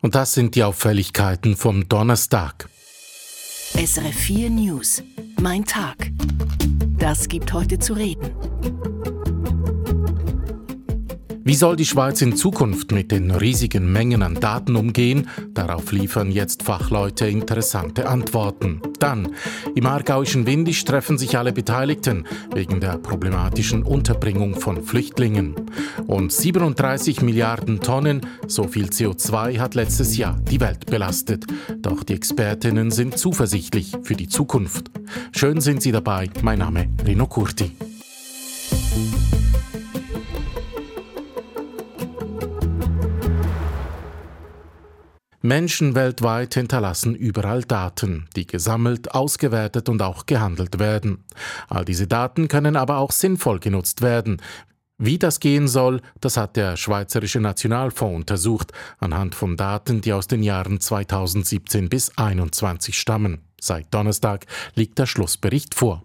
Und das sind die Auffälligkeiten vom Donnerstag. SRF 4 News. Mein Tag. Das gibt heute zu reden. Wie soll die Schweiz in Zukunft mit den riesigen Mengen an Daten umgehen? Darauf liefern jetzt Fachleute interessante Antworten. Dann, im aargauischen Windisch treffen sich alle Beteiligten wegen der problematischen Unterbringung von Flüchtlingen. Und 37 Milliarden Tonnen, so viel CO2 hat letztes Jahr die Welt belastet. Doch die Expertinnen sind zuversichtlich für die Zukunft. Schön sind Sie dabei. Mein Name Rino Curti. Menschen weltweit hinterlassen überall Daten, die gesammelt, ausgewertet und auch gehandelt werden. All diese Daten können aber auch sinnvoll genutzt werden. Wie das gehen soll, das hat der Schweizerische Nationalfonds untersucht, anhand von Daten, die aus den Jahren 2017 bis 2021 stammen. Seit Donnerstag liegt der Schlussbericht vor.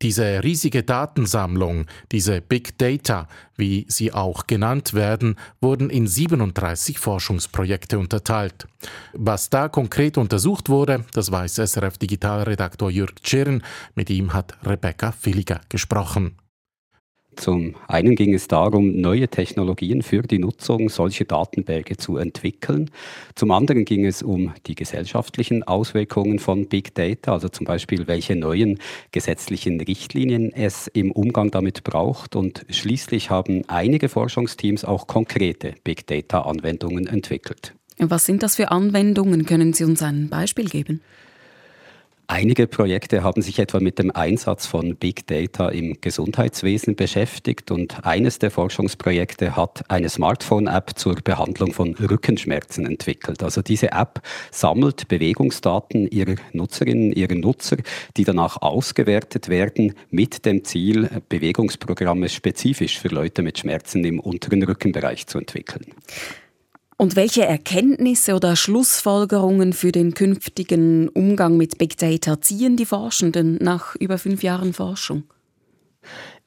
Diese riesige Datensammlung, diese Big Data, wie sie auch genannt werden, wurden in 37 Forschungsprojekte unterteilt. Was da konkret untersucht wurde, das weiß SRF Digitalredaktor Jürg Tschirn. Mit ihm hat Rebecca Villiger gesprochen. Zum einen ging es darum, neue Technologien für die Nutzung solcher Datenberge zu entwickeln. Zum anderen ging es um die gesellschaftlichen Auswirkungen von Big Data, also zum Beispiel, welche neuen gesetzlichen Richtlinien es im Umgang damit braucht. Und schließlich haben einige Forschungsteams auch konkrete Big Data-Anwendungen entwickelt. Was sind das für Anwendungen? Können Sie uns ein Beispiel geben? Einige Projekte haben sich etwa mit dem Einsatz von Big Data im Gesundheitswesen beschäftigt und eines der Forschungsprojekte hat eine Smartphone-App zur Behandlung von Rückenschmerzen entwickelt. Also diese App sammelt Bewegungsdaten ihrer Nutzerinnen, ihrer Nutzer, die danach ausgewertet werden mit dem Ziel, Bewegungsprogramme spezifisch für Leute mit Schmerzen im unteren Rückenbereich zu entwickeln. Und welche Erkenntnisse oder Schlussfolgerungen für den künftigen Umgang mit Big Data ziehen die Forschenden nach über fünf Jahren Forschung?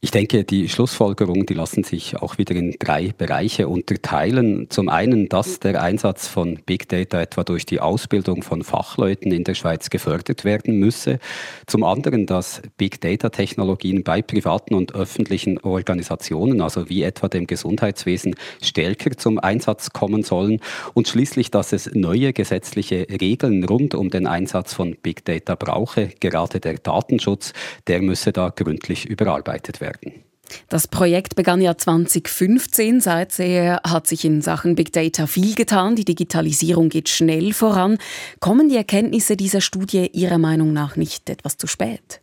Ich denke, die Schlussfolgerungen, die lassen sich auch wieder in drei Bereiche unterteilen. Zum einen, dass der Einsatz von Big Data etwa durch die Ausbildung von Fachleuten in der Schweiz gefördert werden müsse. Zum anderen, dass Big Data Technologien bei privaten und öffentlichen Organisationen, also wie etwa dem Gesundheitswesen, stärker zum Einsatz kommen sollen. Und schließlich, dass es neue gesetzliche Regeln rund um den Einsatz von Big Data brauche. Gerade der Datenschutz, der müsse da gründlich überarbeitet werden werden. Das Projekt begann ja 2015. Seither hat sich in Sachen Big Data viel getan. Die Digitalisierung geht schnell voran. Kommen die Erkenntnisse dieser Studie Ihrer Meinung nach nicht etwas zu spät?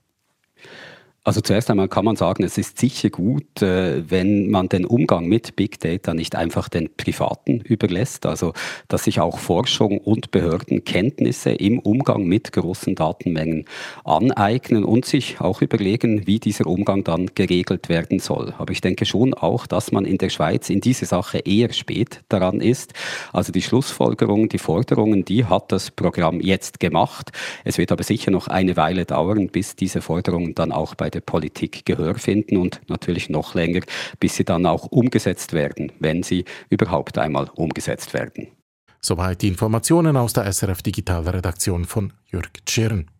Also zuerst einmal kann man sagen, es ist sicher gut, äh, wenn man den Umgang mit Big Data nicht einfach den Privaten überlässt, also dass sich auch Forschung und Behörden Kenntnisse im Umgang mit großen Datenmengen aneignen und sich auch überlegen, wie dieser Umgang dann geregelt werden soll. Aber ich denke schon auch, dass man in der Schweiz in diese Sache eher spät daran ist. Also die Schlussfolgerungen, die Forderungen, die hat das Programm jetzt gemacht. Es wird aber sicher noch eine Weile dauern, bis diese Forderungen dann auch bei der der Politik Gehör finden und natürlich noch länger, bis sie dann auch umgesetzt werden, wenn sie überhaupt einmal umgesetzt werden. Soweit die Informationen aus der SRF Digitalredaktion von Jörg Tschirn.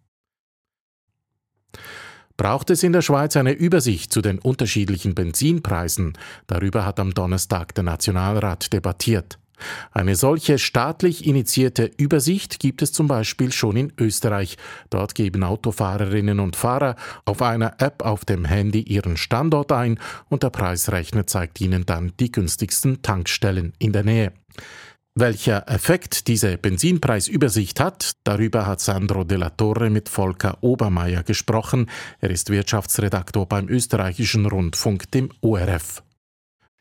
Braucht es in der Schweiz eine Übersicht zu den unterschiedlichen Benzinpreisen? Darüber hat am Donnerstag der Nationalrat debattiert. Eine solche staatlich initiierte Übersicht gibt es zum Beispiel schon in Österreich. Dort geben Autofahrerinnen und Fahrer auf einer App auf dem Handy ihren Standort ein und der Preisrechner zeigt ihnen dann die günstigsten Tankstellen in der Nähe. Welcher Effekt diese Benzinpreisübersicht hat, darüber hat Sandro de la Torre mit Volker Obermeier gesprochen. Er ist Wirtschaftsredaktor beim österreichischen Rundfunk, dem ORF.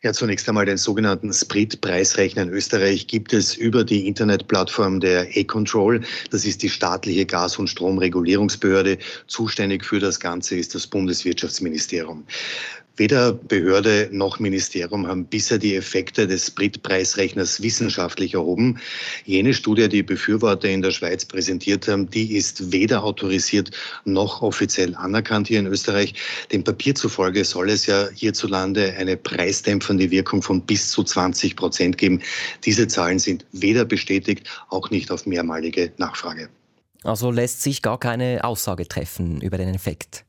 Ja, zunächst einmal den sogenannten Spritpreisrechner in Österreich gibt es über die Internetplattform der E-Control. Das ist die staatliche Gas- und Stromregulierungsbehörde. Zuständig für das Ganze ist das Bundeswirtschaftsministerium. Weder Behörde noch Ministerium haben bisher die Effekte des Spritpreisrechners wissenschaftlich erhoben. Jene Studie, die Befürworter in der Schweiz präsentiert haben, die ist weder autorisiert noch offiziell anerkannt hier in Österreich. Dem Papier zufolge soll es ja hierzulande eine preisdämpfende Wirkung von bis zu 20 Prozent geben. Diese Zahlen sind weder bestätigt, auch nicht auf mehrmalige Nachfrage. Also lässt sich gar keine Aussage treffen über den Effekt.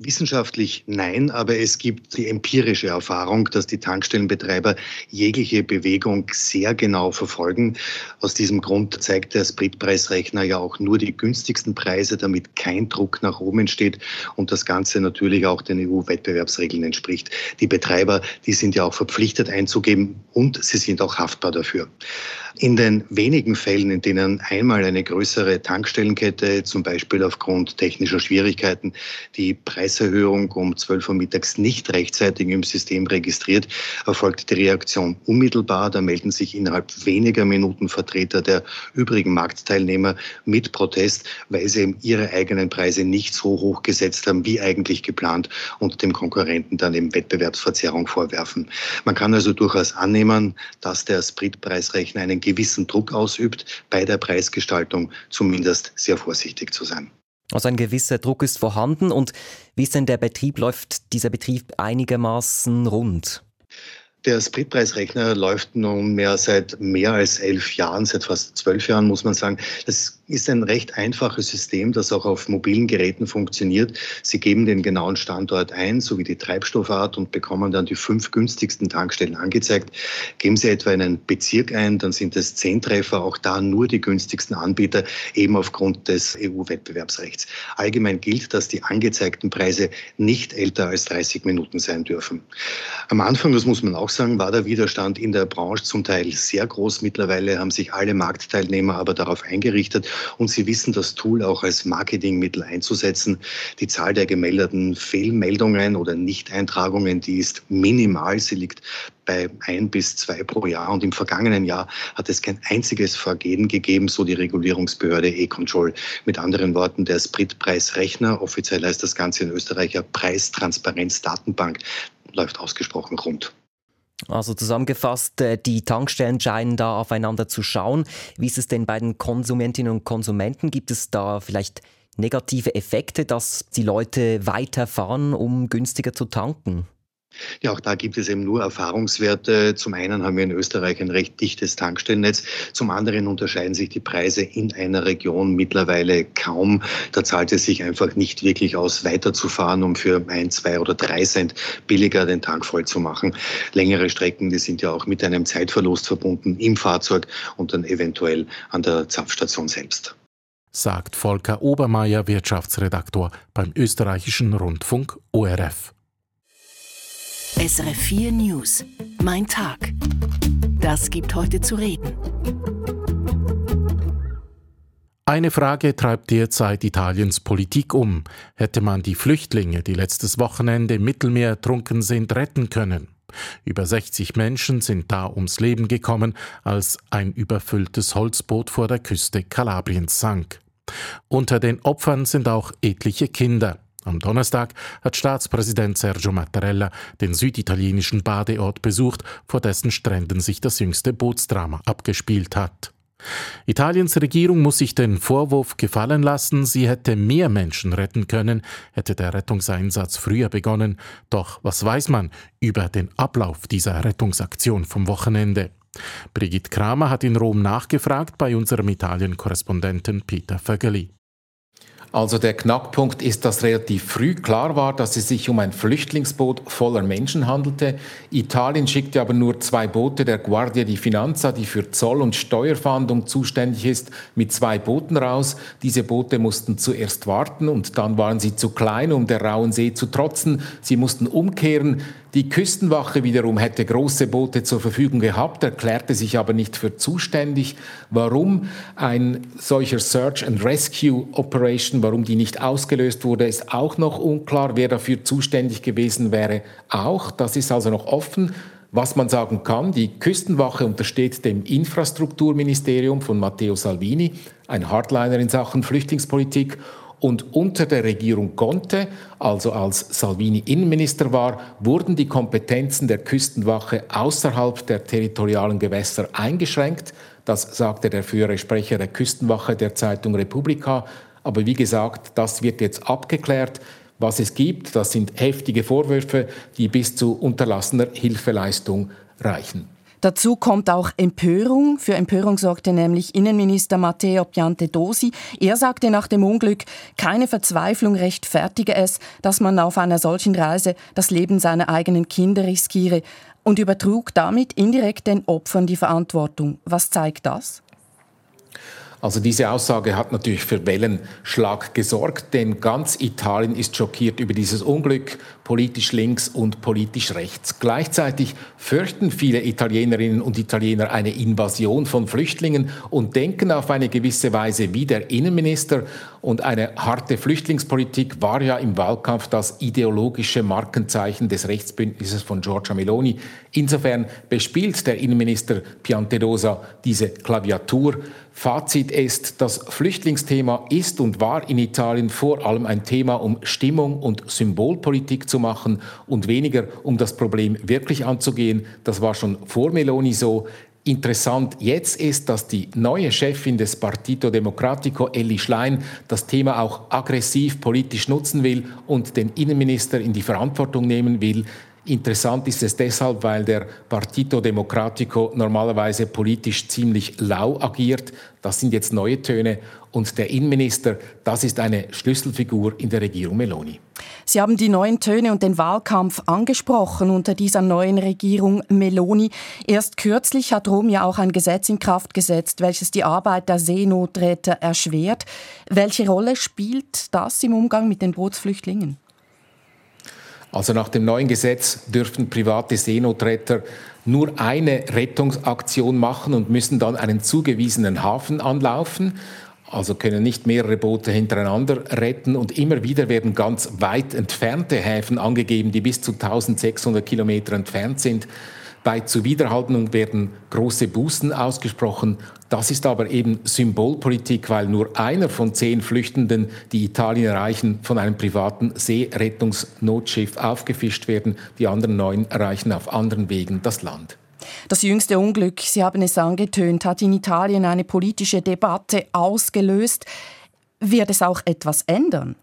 Wissenschaftlich nein, aber es gibt die empirische Erfahrung, dass die Tankstellenbetreiber jegliche Bewegung sehr genau verfolgen. Aus diesem Grund zeigt der Spritpreisrechner ja auch nur die günstigsten Preise, damit kein Druck nach oben entsteht und das Ganze natürlich auch den EU-Wettbewerbsregeln entspricht. Die Betreiber, die sind ja auch verpflichtet einzugeben und sie sind auch haftbar dafür. In den wenigen Fällen, in denen einmal eine größere Tankstellenkette, zum Beispiel aufgrund technischer Schwierigkeiten, die Preiserhöhung um 12 Uhr mittags nicht rechtzeitig im System registriert, erfolgt die Reaktion unmittelbar. Da melden sich innerhalb weniger Minuten Vertreter der übrigen Marktteilnehmer mit Protest, weil sie eben ihre eigenen Preise nicht so hoch gesetzt haben, wie eigentlich geplant und dem Konkurrenten dann eben Wettbewerbsverzerrung vorwerfen. Man kann also durchaus annehmen, dass der Spritpreisrechner einen gewissen Druck ausübt, bei der Preisgestaltung zumindest sehr vorsichtig zu sein. Also ein gewisser Druck ist vorhanden und wie ist denn der Betrieb? Läuft dieser Betrieb einigermaßen rund? Der Spritpreisrechner läuft nunmehr seit mehr als elf Jahren, seit fast zwölf Jahren muss man sagen. Das ist ein recht einfaches System, das auch auf mobilen Geräten funktioniert. Sie geben den genauen Standort ein, sowie die Treibstoffart und bekommen dann die fünf günstigsten Tankstellen angezeigt. Geben Sie etwa einen Bezirk ein, dann sind es zehn Treffer, auch da nur die günstigsten Anbieter, eben aufgrund des EU-Wettbewerbsrechts. Allgemein gilt, dass die angezeigten Preise nicht älter als 30 Minuten sein dürfen. Am Anfang, das muss man auch sagen, war der Widerstand in der Branche zum Teil sehr groß. Mittlerweile haben sich alle Marktteilnehmer aber darauf eingerichtet und sie wissen das Tool auch als Marketingmittel einzusetzen. Die Zahl der gemeldeten Fehlmeldungen oder Nichteintragungen, die ist minimal. Sie liegt bei ein bis zwei pro Jahr. Und im vergangenen Jahr hat es kein einziges Vergehen gegeben, so die Regulierungsbehörde E-Control. Mit anderen Worten, der Spritpreisrechner, offiziell heißt das Ganze in Österreich ja Preistransparenzdatenbank, läuft ausgesprochen rund. Also zusammengefasst, äh, die Tankstellen scheinen da aufeinander zu schauen. Wie ist es denn bei den Konsumentinnen und Konsumenten? Gibt es da vielleicht negative Effekte, dass die Leute weiterfahren, um günstiger zu tanken? Ja, auch da gibt es eben nur Erfahrungswerte. Zum einen haben wir in Österreich ein recht dichtes Tankstellennetz. Zum anderen unterscheiden sich die Preise in einer Region mittlerweile kaum. Da zahlt es sich einfach nicht wirklich aus, weiterzufahren, um für ein, zwei oder drei Cent billiger den Tank voll zu machen. Längere Strecken, die sind ja auch mit einem Zeitverlust verbunden im Fahrzeug und dann eventuell an der Zapfstation selbst sagt Volker Obermeier, Wirtschaftsredaktor beim österreichischen Rundfunk ORF. SRF 4 News. Mein Tag. Das gibt heute zu reden. Eine Frage treibt derzeit Italiens Politik um. Hätte man die Flüchtlinge, die letztes Wochenende im Mittelmeer ertrunken sind, retten können? Über 60 Menschen sind da ums Leben gekommen, als ein überfülltes Holzboot vor der Küste Kalabriens sank. Unter den Opfern sind auch etliche Kinder. Am Donnerstag hat Staatspräsident Sergio Mattarella den süditalienischen Badeort besucht, vor dessen Stränden sich das jüngste Bootsdrama abgespielt hat. Italiens Regierung muss sich den Vorwurf gefallen lassen, sie hätte mehr Menschen retten können, hätte der Rettungseinsatz früher begonnen. Doch was weiß man über den Ablauf dieser Rettungsaktion vom Wochenende? Brigitte Kramer hat in Rom nachgefragt bei unserem Italien-Korrespondenten Peter Vögeli. Also der Knackpunkt ist, dass relativ früh klar war, dass es sich um ein Flüchtlingsboot voller Menschen handelte. Italien schickte aber nur zwei Boote der Guardia di Finanza, die für Zoll- und Steuerfahndung zuständig ist, mit zwei Booten raus. Diese Boote mussten zuerst warten und dann waren sie zu klein, um der rauen See zu trotzen. Sie mussten umkehren. Die Küstenwache wiederum hätte große Boote zur Verfügung gehabt, erklärte sich aber nicht für zuständig. Warum ein solcher Search and Rescue Operation, warum die nicht ausgelöst wurde, ist auch noch unklar. Wer dafür zuständig gewesen wäre, auch. Das ist also noch offen. Was man sagen kann, die Küstenwache untersteht dem Infrastrukturministerium von Matteo Salvini, ein Hardliner in Sachen Flüchtlingspolitik Und unter der Regierung Conte, also als Salvini Innenminister war, wurden die Kompetenzen der Küstenwache außerhalb der territorialen Gewässer eingeschränkt. Das sagte der frühere Sprecher der Küstenwache der Zeitung Republika. Aber wie gesagt, das wird jetzt abgeklärt. Was es gibt, das sind heftige Vorwürfe, die bis zu unterlassener Hilfeleistung reichen. Dazu kommt auch Empörung. Für Empörung sorgte nämlich Innenminister Matteo Piantedosi. Er sagte nach dem Unglück, keine Verzweiflung rechtfertige es, dass man auf einer solchen Reise das Leben seiner eigenen Kinder riskiere und übertrug damit indirekt den Opfern die Verantwortung. Was zeigt das? Also diese Aussage hat natürlich für Wellenschlag gesorgt, denn ganz Italien ist schockiert über dieses Unglück, politisch links und politisch rechts. Gleichzeitig fürchten viele Italienerinnen und Italiener eine Invasion von Flüchtlingen und denken auf eine gewisse Weise wie der Innenminister. Und eine harte Flüchtlingspolitik war ja im Wahlkampf das ideologische Markenzeichen des Rechtsbündnisses von Giorgia Meloni. Insofern bespielt der Innenminister Piantedosa diese Klaviatur. Fazit ist, das Flüchtlingsthema ist und war in Italien vor allem ein Thema, um Stimmung und Symbolpolitik zu machen und weniger um das Problem wirklich anzugehen. Das war schon vor Meloni so. Interessant jetzt ist, dass die neue Chefin des Partito Democratico, Elli Schlein, das Thema auch aggressiv politisch nutzen will und den Innenminister in die Verantwortung nehmen will. Interessant ist es deshalb, weil der Partito Democratico normalerweise politisch ziemlich lau agiert. Das sind jetzt neue Töne. Und der Innenminister, das ist eine Schlüsselfigur in der Regierung Meloni. Sie haben die neuen Töne und den Wahlkampf angesprochen unter dieser neuen Regierung Meloni. Erst kürzlich hat Rom ja auch ein Gesetz in Kraft gesetzt, welches die Arbeit der Seenotretter erschwert. Welche Rolle spielt das im Umgang mit den Bootsflüchtlingen? Also nach dem neuen Gesetz dürfen private Seenotretter nur eine Rettungsaktion machen und müssen dann einen zugewiesenen Hafen anlaufen. Also können nicht mehrere Boote hintereinander retten und immer wieder werden ganz weit entfernte Häfen angegeben, die bis zu 1600 Kilometer entfernt sind. Bei Zuwiderhaltung werden große Bußen ausgesprochen. Das ist aber eben Symbolpolitik, weil nur einer von zehn Flüchtenden, die Italien erreichen, von einem privaten Seerettungsnotschiff aufgefischt werden. Die anderen neun erreichen auf anderen Wegen das Land. Das jüngste Unglück, Sie haben es angetönt, hat in Italien eine politische Debatte ausgelöst. Wird es auch etwas ändern?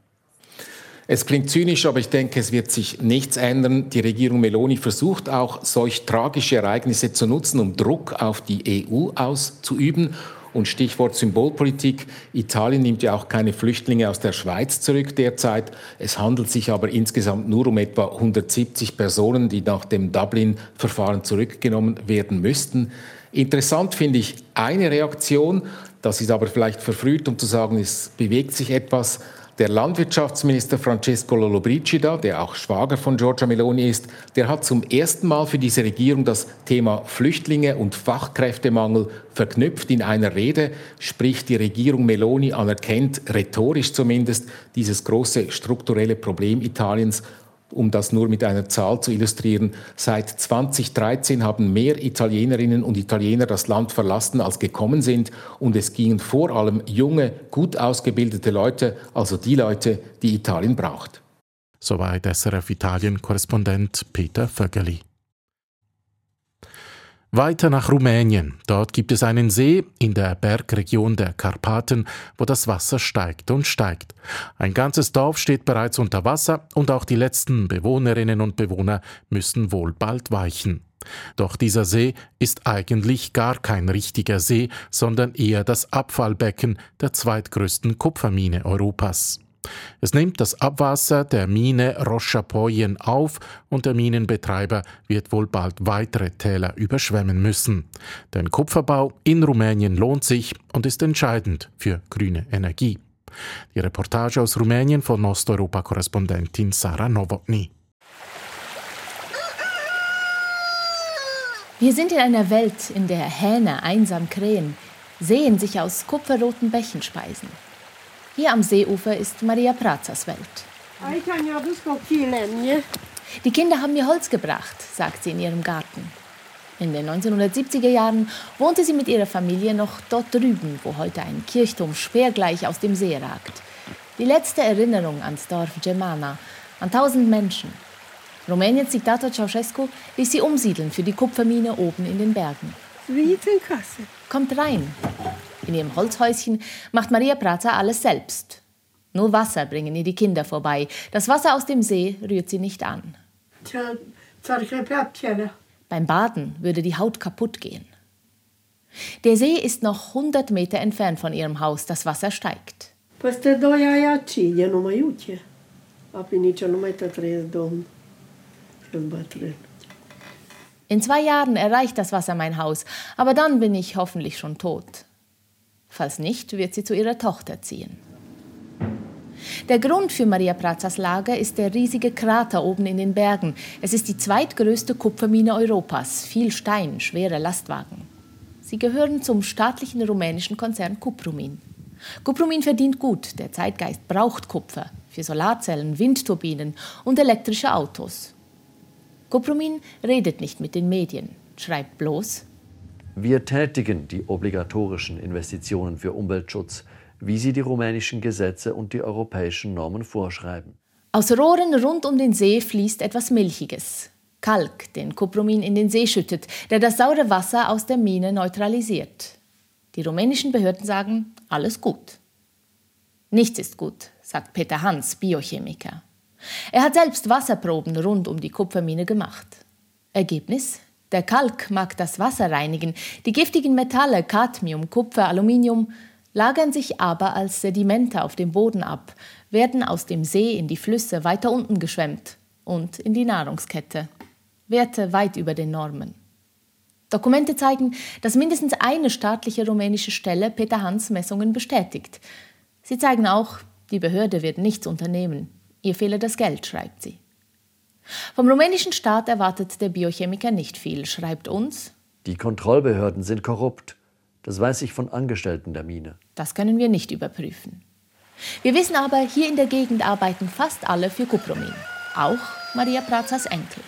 Es klingt zynisch, aber ich denke, es wird sich nichts ändern. Die Regierung Meloni versucht auch, solch tragische Ereignisse zu nutzen, um Druck auf die EU auszuüben. Und Stichwort Symbolpolitik. Italien nimmt ja auch keine Flüchtlinge aus der Schweiz zurück derzeit. Es handelt sich aber insgesamt nur um etwa 170 Personen, die nach dem Dublin-Verfahren zurückgenommen werden müssten. Interessant finde ich eine Reaktion, das ist aber vielleicht verfrüht, um zu sagen, es bewegt sich etwas. Der Landwirtschaftsminister Francesco Lollobrigida, der auch Schwager von Giorgia Meloni ist, der hat zum ersten Mal für diese Regierung das Thema Flüchtlinge und Fachkräftemangel verknüpft in einer Rede, sprich die Regierung Meloni anerkennt, rhetorisch zumindest, dieses große strukturelle Problem Italiens um das nur mit einer Zahl zu illustrieren, seit 2013 haben mehr Italienerinnen und Italiener das Land verlassen, als gekommen sind. Und es gingen vor allem junge, gut ausgebildete Leute, also die Leute, die Italien braucht. Soweit SRF Italien-Korrespondent Peter Vögeli. Weiter nach Rumänien. Dort gibt es einen See in der Bergregion der Karpaten, wo das Wasser steigt und steigt. Ein ganzes Dorf steht bereits unter Wasser und auch die letzten Bewohnerinnen und Bewohner müssen wohl bald weichen. Doch dieser See ist eigentlich gar kein richtiger See, sondern eher das Abfallbecken der zweitgrößten Kupfermine Europas. Es nimmt das Abwasser der Mine Rochapoyen auf und der Minenbetreiber wird wohl bald weitere Täler überschwemmen müssen. Denn Kupferbau in Rumänien lohnt sich und ist entscheidend für grüne Energie. Die Reportage aus Rumänien von Osteuropa-Korrespondentin Sarah Nowotny. Wir sind in einer Welt, in der Hähne einsam krähen, Seen sich aus kupferroten Bächen speisen. Hier am Seeufer ist Maria Prazas Welt. Die Kinder haben mir Holz gebracht, sagt sie in ihrem Garten. In den 1970er Jahren wohnte sie mit ihrer Familie noch dort drüben, wo heute ein Kirchturm speergleich aus dem See ragt. Die letzte Erinnerung ans Dorf Gemana, an tausend Menschen. Rumäniens Diktator Ceausescu ließ sie umsiedeln für die Kupfermine oben in den Bergen. Kommt rein. In ihrem Holzhäuschen macht Maria Praza alles selbst. Nur Wasser bringen ihr die Kinder vorbei. Das Wasser aus dem See rührt sie nicht an. Beim Baden würde die Haut kaputt gehen. Der See ist noch 100 Meter entfernt von ihrem Haus. Das Wasser steigt. In zwei Jahren erreicht das Wasser mein Haus, aber dann bin ich hoffentlich schon tot. Falls nicht, wird sie zu ihrer Tochter ziehen. Der Grund für Maria Prazas Lager ist der riesige Krater oben in den Bergen. Es ist die zweitgrößte Kupfermine Europas, viel Stein, schwere Lastwagen. Sie gehören zum staatlichen rumänischen Konzern Kuprumin. Kuprumin verdient gut, der Zeitgeist braucht Kupfer für Solarzellen, Windturbinen und elektrische Autos. Kuprumin redet nicht mit den Medien, schreibt bloß Wir tätigen die obligatorischen Investitionen für Umweltschutz, wie sie die rumänischen Gesetze und die europäischen Normen vorschreiben. Aus Rohren rund um den See fließt etwas Milchiges. Kalk, den Kuprumin in den See schüttet, der das saure Wasser aus der Mine neutralisiert. Die rumänischen Behörden sagen, alles gut. Nichts ist gut, sagt Peter Hans, Biochemiker. Er hat selbst Wasserproben rund um die Kupfermine gemacht. Ergebnis? Der Kalk mag das Wasser reinigen, die giftigen Metalle Cadmium, Kupfer, Aluminium lagern sich aber als Sedimente auf dem Boden ab, werden aus dem See in die Flüsse weiter unten geschwemmt und in die Nahrungskette. Werte weit über den Normen. Dokumente zeigen, dass mindestens eine staatliche rumänische Stelle Peter Hans Messungen bestätigt. Sie zeigen auch, die Behörde wird nichts unternehmen. Ihr fehle das Geld, schreibt sie. Vom rumänischen Staat erwartet der Biochemiker nicht viel, schreibt uns. Die Kontrollbehörden sind korrupt. Das weiß ich von Angestellten der Mine. Das können wir nicht überprüfen. Wir wissen aber, hier in der Gegend arbeiten fast alle für Kupromin. Auch Maria Prazas Enkel.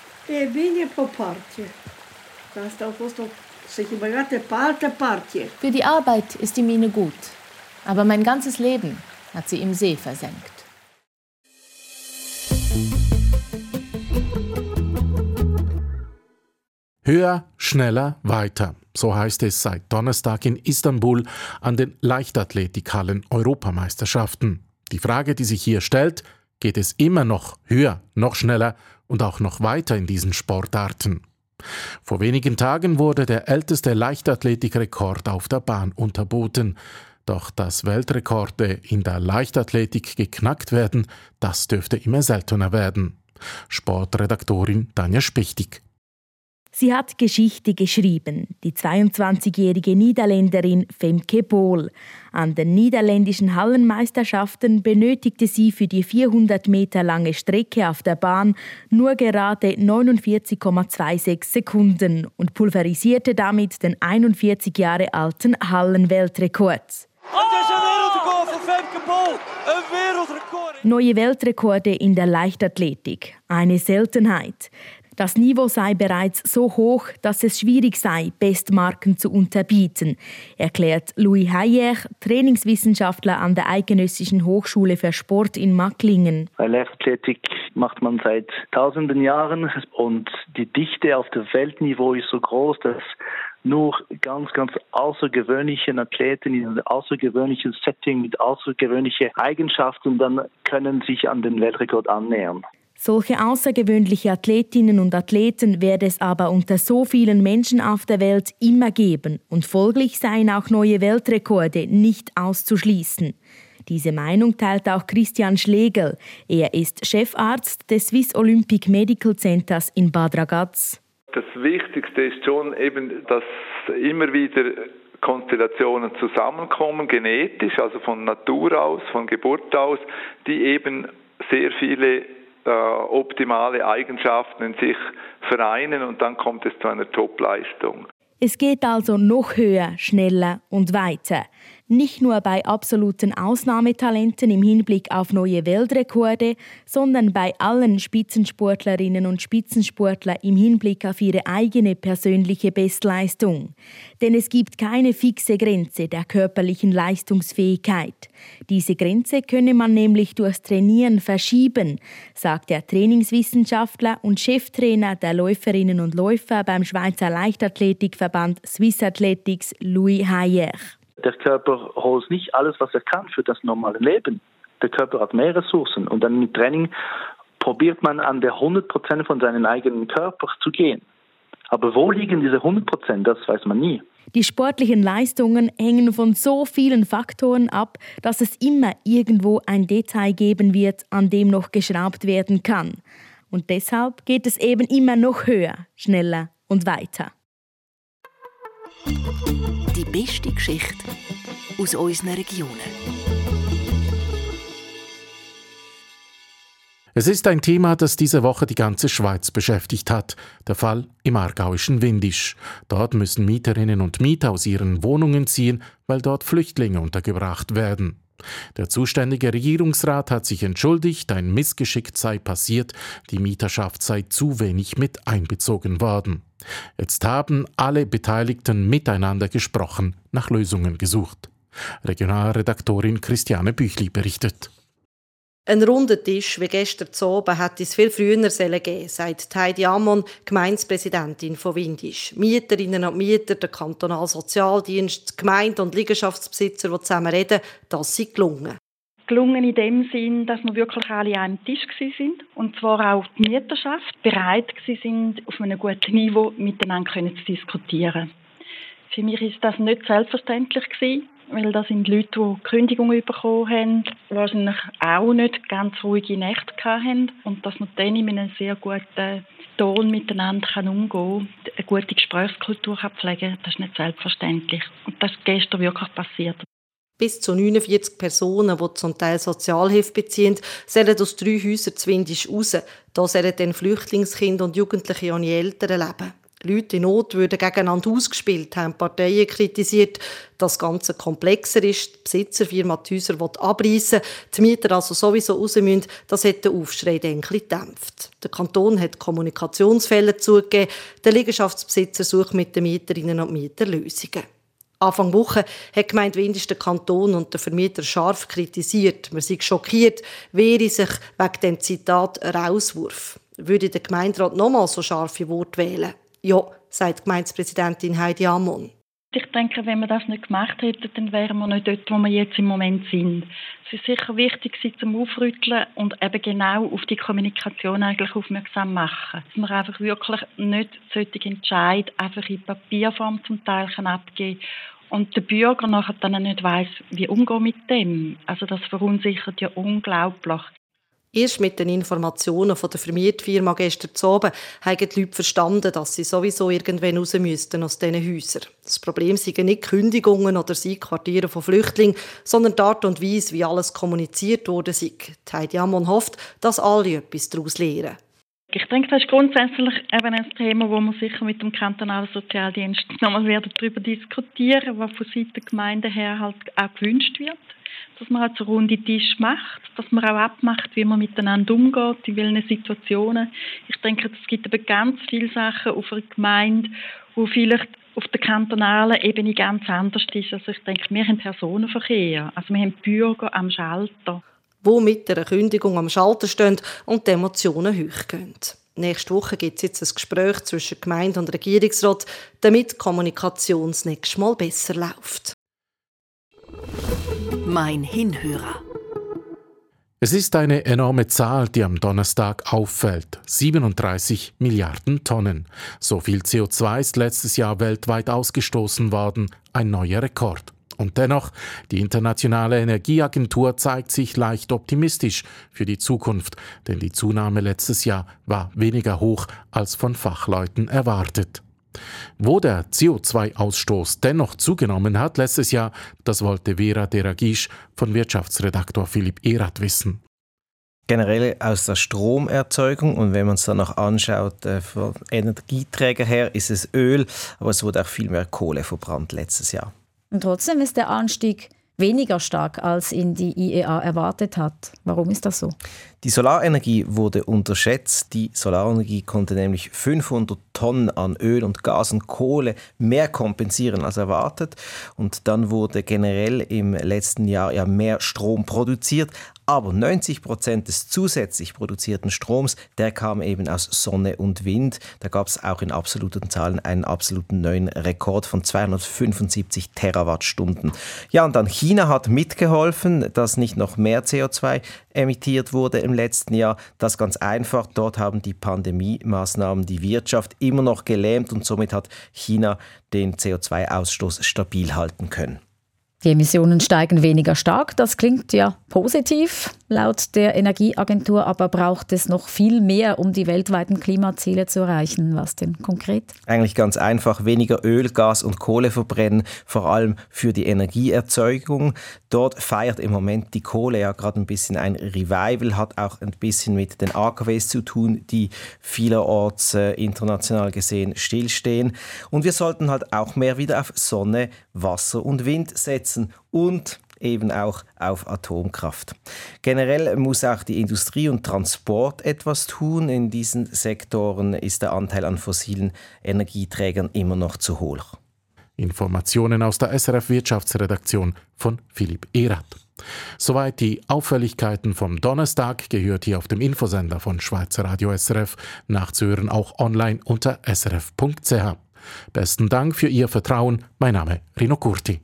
Für die Arbeit ist die Mine gut. Aber mein ganzes Leben hat sie im See versenkt. Höher, schneller, weiter. So heißt es seit Donnerstag in Istanbul an den Leichtathletikhallen Europameisterschaften. Die Frage, die sich hier stellt, geht es immer noch höher, noch schneller und auch noch weiter in diesen Sportarten? Vor wenigen Tagen wurde der älteste Leichtathletikrekord auf der Bahn unterboten. Doch dass Weltrekorde in der Leichtathletik geknackt werden, das dürfte immer seltener werden. Sportredaktorin Tanja Spichtig. Sie hat Geschichte geschrieben, die 22-jährige Niederländerin Femke Bohl. An den niederländischen Hallenmeisterschaften benötigte sie für die 400 Meter lange Strecke auf der Bahn nur gerade 49,26 Sekunden und pulverisierte damit den 41 Jahre alten Hallenweltrekord. Neue Weltrekorde in der Leichtathletik. Eine Seltenheit. Das Niveau sei bereits so hoch, dass es schwierig sei, Bestmarken zu unterbieten, erklärt Louis Heyer, Trainingswissenschaftler an der Eidgenössischen Hochschule für Sport in Macklingen. Leichtathletik macht man seit tausenden Jahren und die Dichte auf dem Weltniveau ist so groß, dass nur ganz, ganz außergewöhnliche Athleten in einem außergewöhnlichen Setting mit außergewöhnlichen Eigenschaften dann können sich an den Weltrekord annähern. Solche außergewöhnliche Athletinnen und Athleten werde es aber unter so vielen Menschen auf der Welt immer geben und folglich seien auch neue Weltrekorde nicht auszuschließen. Diese Meinung teilt auch Christian Schlegel. Er ist Chefarzt des Swiss Olympic Medical Centers in Bad Ragaz. Das Wichtigste ist schon eben, dass immer wieder Konstellationen zusammenkommen, genetisch, also von Natur aus, von Geburt aus, die eben sehr viele äh, optimale Eigenschaften in sich vereinen und dann kommt es zu einer Topleistung. Es geht also noch höher, schneller und weiter. Nicht nur bei absoluten Ausnahmetalenten im Hinblick auf neue Weltrekorde, sondern bei allen Spitzensportlerinnen und Spitzensportler im Hinblick auf ihre eigene persönliche Bestleistung. Denn es gibt keine fixe Grenze der körperlichen Leistungsfähigkeit. Diese Grenze könne man nämlich durchs Trainieren verschieben, sagt der Trainingswissenschaftler und Cheftrainer der Läuferinnen und Läufer beim Schweizer Leichtathletikverband Swiss Athletics Louis Hayer. Der Körper holt nicht alles, was er kann für das normale Leben. Der Körper hat mehr Ressourcen und dann mit Training probiert man an der 100% von seinem eigenen Körper zu gehen. Aber wo liegen diese 100% das weiß man nie. Die sportlichen Leistungen hängen von so vielen Faktoren ab, dass es immer irgendwo ein Detail geben wird, an dem noch geschraubt werden kann. Und deshalb geht es eben immer noch höher, schneller und weiter. Die beste Geschichte aus unseren Regionen. Es ist ein Thema, das diese Woche die ganze Schweiz beschäftigt hat. Der Fall im aargauischen Windisch. Dort müssen Mieterinnen und Mieter aus ihren Wohnungen ziehen, weil dort Flüchtlinge untergebracht werden. Der zuständige Regierungsrat hat sich entschuldigt, ein Missgeschick sei passiert, die Mieterschaft sei zu wenig mit einbezogen worden. Jetzt haben alle Beteiligten miteinander gesprochen, nach Lösungen gesucht. Regionalredaktorin Christiane Büchli berichtet. Ein runder Tisch wie gestern zu oben hätte es viel früher geben sagt Heidi Amon, Gemeindepräsidentin von Windisch. Mieterinnen und Mieter, der Kantonalsozialdienst, die Gemeinde und Liegenschaftsbesitzer, die zusammen reden, das sei gelungen. Gelungen in dem Sinn, dass wir wirklich alle an einem Tisch sind und zwar auch die Mieterschaft bereit sind, auf einem guten Niveau miteinander zu diskutieren. Für mich ist das nicht selbstverständlich weil das sind Leute, die Kündigungen bekommen haben, wahrscheinlich auch nicht ganz ruhige Nächte hatten und dass man dann in einem sehr guten Ton miteinander umgehen kann, eine gute Gesprächskultur pflegen kann, das ist nicht selbstverständlich. Und das ist gestern wirklich passiert. Bis zu 49 Personen, die zum Teil Sozialhilfe beziehen, sollen aus drei Häusern zwindisch raus. Da sollen dann Flüchtlingskinder und Jugendliche ohne Eltern leben. Leute in Not würden gegeneinander ausgespielt, haben Parteien kritisiert, das Ganze komplexer ist, die Besitzerfirma die Häuser abreißen die Mieter also sowieso raus müssen, das hat den Aufschrei dann gedämpft. Der Kanton hat Kommunikationsfälle zugegeben, der Liegenschaftsbesitzer sucht mit den Mieterinnen und Mietern Lösungen. Anfang Woche hat gemeint Windisch der Kanton und der Vermieter scharf kritisiert. Man sei schockiert, wehre sich wegen dem Zitat Rauswurf. Würde der Gemeinderat nochmal so scharfe Worte wählen? Ja, sagt Gemeindepräsidentin Heidi Amon. Ich denke, wenn wir das nicht gemacht hätten, dann wären wir nicht dort, wo wir jetzt im Moment sind. Es ist sicher wichtig, sie zum Aufrütteln und eben genau auf die Kommunikation eigentlich aufmerksam machen. Dass man einfach wirklich nicht solche Entscheid einfach in Papierform zum Teil abgeben kann und der Bürger nachher dann nicht weiß, wie umgehen mit dem. Also das verunsichert ja unglaublich. Erst mit den Informationen von der Vermietfirma gestern Abend haben die Leute verstanden, dass sie sowieso irgendwann raus müssten aus diesen Häusern. Das Problem sind nicht Kündigungen oder Quartiere von Flüchtlingen, sondern die Art und Weise, wie alles kommuniziert wurde. Heidi Amon hofft, dass alle etwas daraus lernen. Ich denke, das ist grundsätzlich eben ein Thema, wo man sicher mit dem kantonalen Sozialdienst nochmal darüber diskutieren, was von Seiten der Gemeinde her halt auch gewünscht wird dass man halt so runde Tisch macht, dass man auch abmacht, wie man miteinander umgeht, in welchen Situationen. Ich denke, es gibt aber ganz viele Sachen auf einer Gemeinde, wo vielleicht auf der kantonalen Ebene ganz anders ist. Also ich denke, wir haben Personenverkehr, also wir haben Bürger am Schalter. Wo mit einer Kündigung am Schalter stehen und die Emotionen hochgehen. Nächste Woche gibt es jetzt ein Gespräch zwischen Gemeinde und Regierungsrat, damit die Kommunikation das nächste Mal besser läuft. Mein Hinhörer. Es ist eine enorme Zahl, die am Donnerstag auffällt. 37 Milliarden Tonnen. So viel CO2 ist letztes Jahr weltweit ausgestoßen worden. Ein neuer Rekord. Und dennoch, die Internationale Energieagentur zeigt sich leicht optimistisch für die Zukunft, denn die Zunahme letztes Jahr war weniger hoch als von Fachleuten erwartet. Wo der CO2-Ausstoß dennoch zugenommen hat letztes Jahr, das wollte Vera Deragisch von Wirtschaftsredaktor Philipp Erath wissen. Generell aus der Stromerzeugung und wenn man es dann noch anschaut, äh, von Energieträger her ist es Öl, aber es wurde auch viel mehr Kohle verbrannt letztes Jahr. Und trotzdem ist der Anstieg weniger stark, als ihn die IEA erwartet hat. Warum ist das so? Die Solarenergie wurde unterschätzt. Die Solarenergie konnte nämlich 500 Tonnen an Öl und Gas und Kohle mehr kompensieren als erwartet. Und dann wurde generell im letzten Jahr ja mehr Strom produziert. Aber 90 Prozent des zusätzlich produzierten Stroms, der kam eben aus Sonne und Wind. Da gab es auch in absoluten Zahlen einen absoluten neuen Rekord von 275 Terawattstunden. Ja, und dann China hat mitgeholfen, dass nicht noch mehr CO2 emittiert wurde im letzten Jahr. Das ganz einfach. Dort haben die Pandemiemaßnahmen die Wirtschaft immer noch gelähmt und somit hat China den CO2-Ausstoß stabil halten können. Die Emissionen steigen weniger stark, das klingt ja positiv. Laut der Energieagentur aber braucht es noch viel mehr, um die weltweiten Klimaziele zu erreichen. Was denn konkret? Eigentlich ganz einfach, weniger Öl, Gas und Kohle verbrennen, vor allem für die Energieerzeugung. Dort feiert im Moment die Kohle ja gerade ein bisschen ein Revival, hat auch ein bisschen mit den AKWs zu tun, die vielerorts äh, international gesehen stillstehen. Und wir sollten halt auch mehr wieder auf Sonne, Wasser und Wind setzen und eben auch auf Atomkraft. Generell muss auch die Industrie und Transport etwas tun. In diesen Sektoren ist der Anteil an fossilen Energieträgern immer noch zu hoch. Informationen aus der SRF Wirtschaftsredaktion von Philipp Erath. Soweit die Auffälligkeiten vom Donnerstag gehört hier auf dem Infosender von Schweizer Radio SRF nachzuhören auch online unter srf.ch. Besten Dank für Ihr Vertrauen. Mein Name Rino Curti.